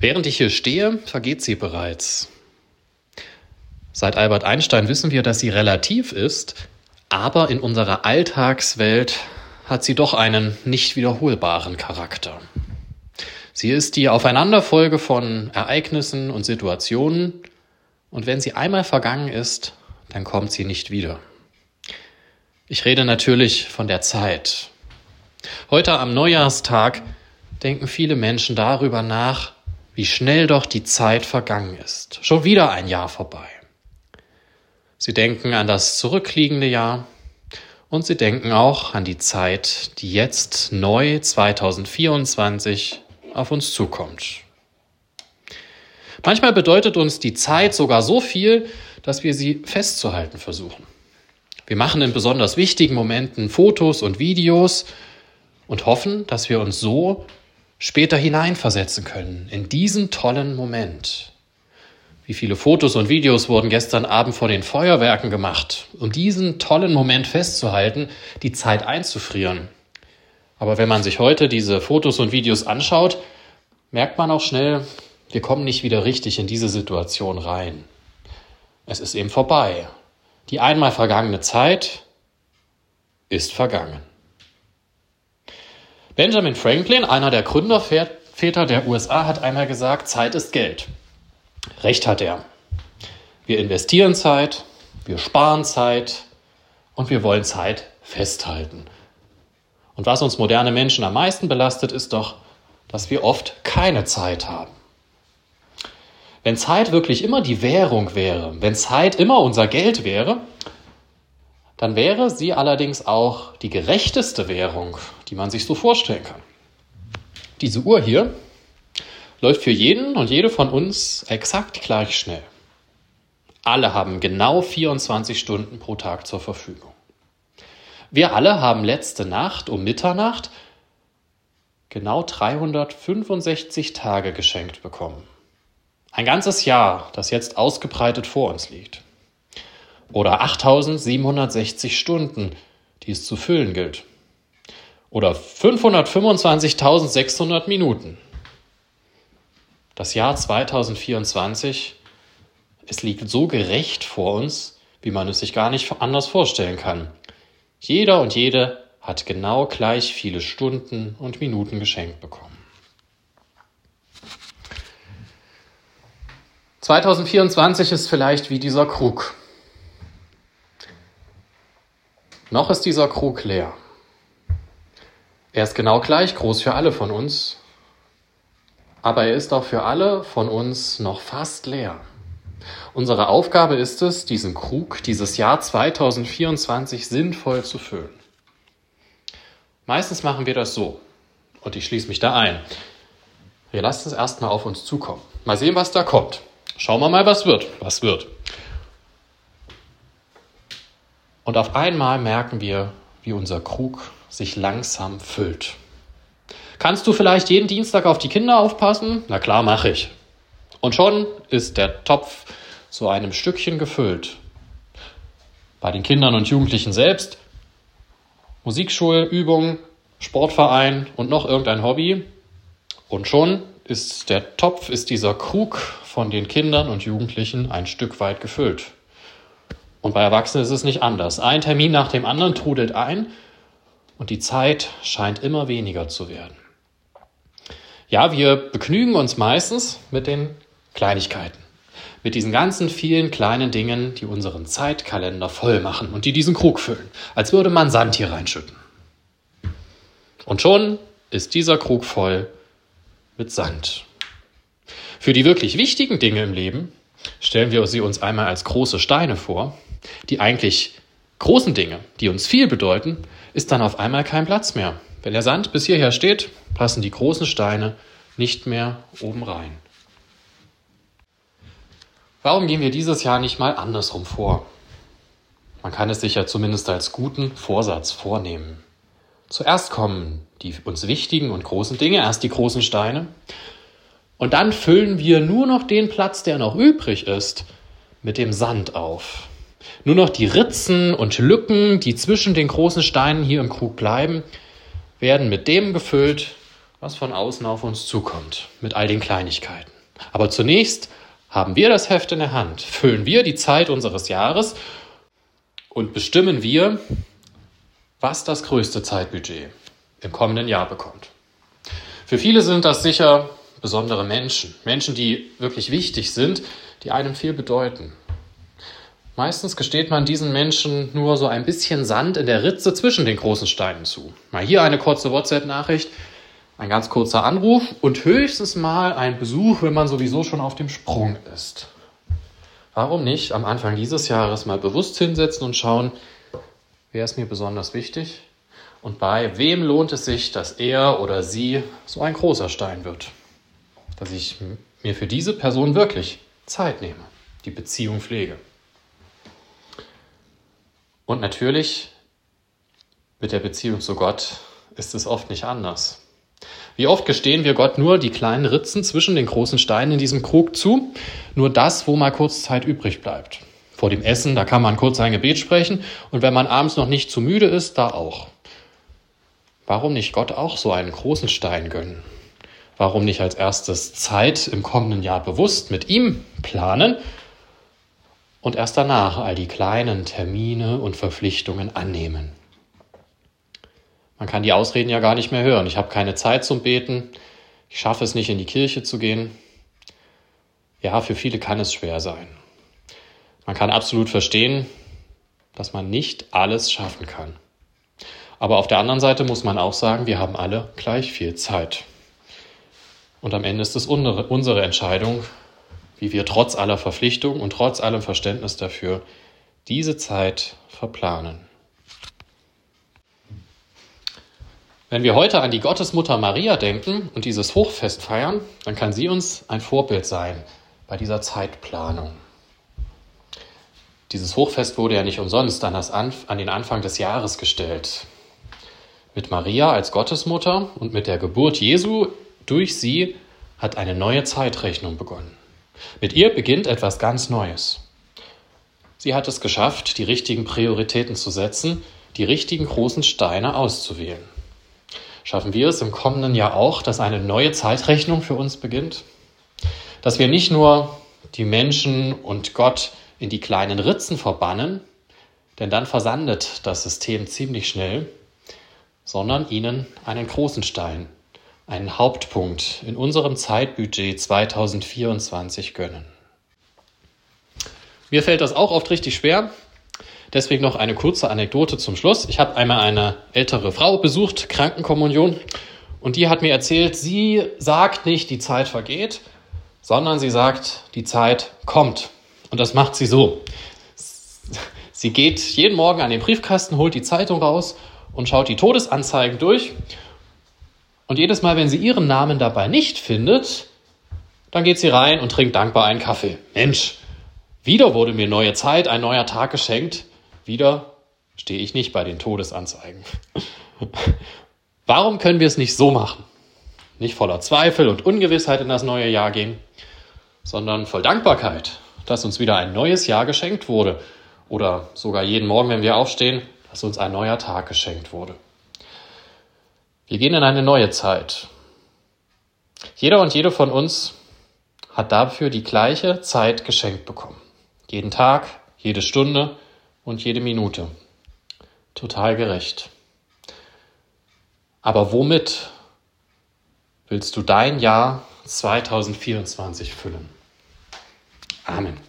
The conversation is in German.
Während ich hier stehe, vergeht sie bereits. Seit Albert Einstein wissen wir, dass sie relativ ist, aber in unserer Alltagswelt hat sie doch einen nicht wiederholbaren Charakter. Sie ist die Aufeinanderfolge von Ereignissen und Situationen, und wenn sie einmal vergangen ist, dann kommt sie nicht wieder. Ich rede natürlich von der Zeit. Heute am Neujahrstag denken viele Menschen darüber nach, wie schnell doch die Zeit vergangen ist. Schon wieder ein Jahr vorbei. Sie denken an das zurückliegende Jahr und sie denken auch an die Zeit, die jetzt neu 2024 auf uns zukommt. Manchmal bedeutet uns die Zeit sogar so viel, dass wir sie festzuhalten versuchen. Wir machen in besonders wichtigen Momenten Fotos und Videos und hoffen, dass wir uns so später hineinversetzen können in diesen tollen Moment. Wie viele Fotos und Videos wurden gestern Abend vor den Feuerwerken gemacht, um diesen tollen Moment festzuhalten, die Zeit einzufrieren. Aber wenn man sich heute diese Fotos und Videos anschaut, merkt man auch schnell, wir kommen nicht wieder richtig in diese Situation rein. Es ist eben vorbei. Die einmal vergangene Zeit ist vergangen. Benjamin Franklin, einer der Gründerväter der USA, hat einmal gesagt, Zeit ist Geld. Recht hat er. Wir investieren Zeit, wir sparen Zeit und wir wollen Zeit festhalten. Und was uns moderne Menschen am meisten belastet, ist doch, dass wir oft keine Zeit haben. Wenn Zeit wirklich immer die Währung wäre, wenn Zeit immer unser Geld wäre, dann wäre sie allerdings auch die gerechteste Währung, die man sich so vorstellen kann. Diese Uhr hier läuft für jeden und jede von uns exakt gleich schnell. Alle haben genau 24 Stunden pro Tag zur Verfügung. Wir alle haben letzte Nacht um Mitternacht genau 365 Tage geschenkt bekommen. Ein ganzes Jahr, das jetzt ausgebreitet vor uns liegt oder 8760 Stunden, die es zu füllen gilt. Oder 525.600 Minuten. Das Jahr 2024, es liegt so gerecht vor uns, wie man es sich gar nicht anders vorstellen kann. Jeder und jede hat genau gleich viele Stunden und Minuten geschenkt bekommen. 2024 ist vielleicht wie dieser Krug. Noch ist dieser Krug leer. Er ist genau gleich groß für alle von uns, aber er ist auch für alle von uns noch fast leer. Unsere Aufgabe ist es, diesen Krug, dieses Jahr 2024 sinnvoll zu füllen. Meistens machen wir das so, und ich schließe mich da ein. Wir lassen es erstmal auf uns zukommen. Mal sehen, was da kommt. Schauen wir mal, was wird. Was wird. Und auf einmal merken wir, wie unser Krug sich langsam füllt. Kannst du vielleicht jeden Dienstag auf die Kinder aufpassen? Na klar, mache ich. Und schon ist der Topf zu einem Stückchen gefüllt. Bei den Kindern und Jugendlichen selbst Musikschulübung, Sportverein und noch irgendein Hobby. Und schon ist der Topf, ist dieser Krug von den Kindern und Jugendlichen ein Stück weit gefüllt. Und bei Erwachsenen ist es nicht anders. Ein Termin nach dem anderen trudelt ein und die Zeit scheint immer weniger zu werden. Ja, wir begnügen uns meistens mit den Kleinigkeiten, mit diesen ganzen vielen kleinen Dingen, die unseren Zeitkalender voll machen und die diesen Krug füllen, als würde man Sand hier reinschütten. Und schon ist dieser Krug voll mit Sand. Für die wirklich wichtigen Dinge im Leben stellen wir sie uns einmal als große Steine vor die eigentlich großen Dinge, die uns viel bedeuten, ist dann auf einmal kein Platz mehr. Wenn der Sand bis hierher steht, passen die großen Steine nicht mehr oben rein. Warum gehen wir dieses Jahr nicht mal andersrum vor? Man kann es sich ja zumindest als guten Vorsatz vornehmen. Zuerst kommen die uns wichtigen und großen Dinge, erst die großen Steine, und dann füllen wir nur noch den Platz, der noch übrig ist, mit dem Sand auf. Nur noch die Ritzen und Lücken, die zwischen den großen Steinen hier im Krug bleiben, werden mit dem gefüllt, was von außen auf uns zukommt, mit all den Kleinigkeiten. Aber zunächst haben wir das Heft in der Hand, füllen wir die Zeit unseres Jahres und bestimmen wir, was das größte Zeitbudget im kommenden Jahr bekommt. Für viele sind das sicher besondere Menschen, Menschen, die wirklich wichtig sind, die einem viel bedeuten. Meistens gesteht man diesen Menschen nur so ein bisschen Sand in der Ritze zwischen den großen Steinen zu. Mal hier eine kurze WhatsApp-Nachricht, ein ganz kurzer Anruf und höchstens mal ein Besuch, wenn man sowieso schon auf dem Sprung ist. Warum nicht am Anfang dieses Jahres mal bewusst hinsetzen und schauen, wer ist mir besonders wichtig und bei wem lohnt es sich, dass er oder sie so ein großer Stein wird? Dass ich mir für diese Person wirklich Zeit nehme, die Beziehung pflege. Und natürlich mit der Beziehung zu Gott ist es oft nicht anders. Wie oft gestehen wir Gott nur die kleinen Ritzen zwischen den großen Steinen in diesem Krug zu, nur das, wo mal kurz Zeit übrig bleibt. Vor dem Essen, da kann man kurz ein Gebet sprechen und wenn man abends noch nicht zu müde ist, da auch. Warum nicht Gott auch so einen großen Stein gönnen? Warum nicht als erstes Zeit im kommenden Jahr bewusst mit ihm planen und erst danach all die kleinen Termine und Verpflichtungen annehmen. Man kann die Ausreden ja gar nicht mehr hören. Ich habe keine Zeit zum Beten, ich schaffe es nicht in die Kirche zu gehen. Ja, für viele kann es schwer sein. Man kann absolut verstehen, dass man nicht alles schaffen kann. Aber auf der anderen Seite muss man auch sagen, wir haben alle gleich viel Zeit. Und am Ende ist es unsere Entscheidung, wie wir trotz aller Verpflichtungen und trotz allem Verständnis dafür diese Zeit verplanen. Wenn wir heute an die Gottesmutter Maria denken und dieses Hochfest feiern, dann kann sie uns ein Vorbild sein bei dieser Zeitplanung. Dieses Hochfest wurde ja nicht umsonst an, das an den Anfang des Jahres gestellt. Mit Maria als Gottesmutter und mit der Geburt Jesu durch sie hat eine neue Zeitrechnung begonnen. Mit ihr beginnt etwas ganz Neues. Sie hat es geschafft, die richtigen Prioritäten zu setzen, die richtigen großen Steine auszuwählen. Schaffen wir es im kommenden Jahr auch, dass eine neue Zeitrechnung für uns beginnt? Dass wir nicht nur die Menschen und Gott in die kleinen Ritzen verbannen, denn dann versandet das System ziemlich schnell, sondern ihnen einen großen Stein einen Hauptpunkt in unserem Zeitbudget 2024 gönnen. Mir fällt das auch oft richtig schwer. Deswegen noch eine kurze Anekdote zum Schluss. Ich habe einmal eine ältere Frau besucht, Krankenkommunion, und die hat mir erzählt, sie sagt nicht, die Zeit vergeht, sondern sie sagt, die Zeit kommt. Und das macht sie so. Sie geht jeden Morgen an den Briefkasten, holt die Zeitung raus und schaut die Todesanzeigen durch und jedes Mal, wenn sie ihren Namen dabei nicht findet, dann geht sie rein und trinkt dankbar einen Kaffee. Mensch, wieder wurde mir neue Zeit, ein neuer Tag geschenkt. Wieder stehe ich nicht bei den Todesanzeigen. Warum können wir es nicht so machen? Nicht voller Zweifel und Ungewissheit in das neue Jahr gehen, sondern voll Dankbarkeit, dass uns wieder ein neues Jahr geschenkt wurde. Oder sogar jeden Morgen, wenn wir aufstehen, dass uns ein neuer Tag geschenkt wurde. Wir gehen in eine neue Zeit. Jeder und jede von uns hat dafür die gleiche Zeit geschenkt bekommen. Jeden Tag, jede Stunde und jede Minute. Total gerecht. Aber womit willst du dein Jahr 2024 füllen? Amen.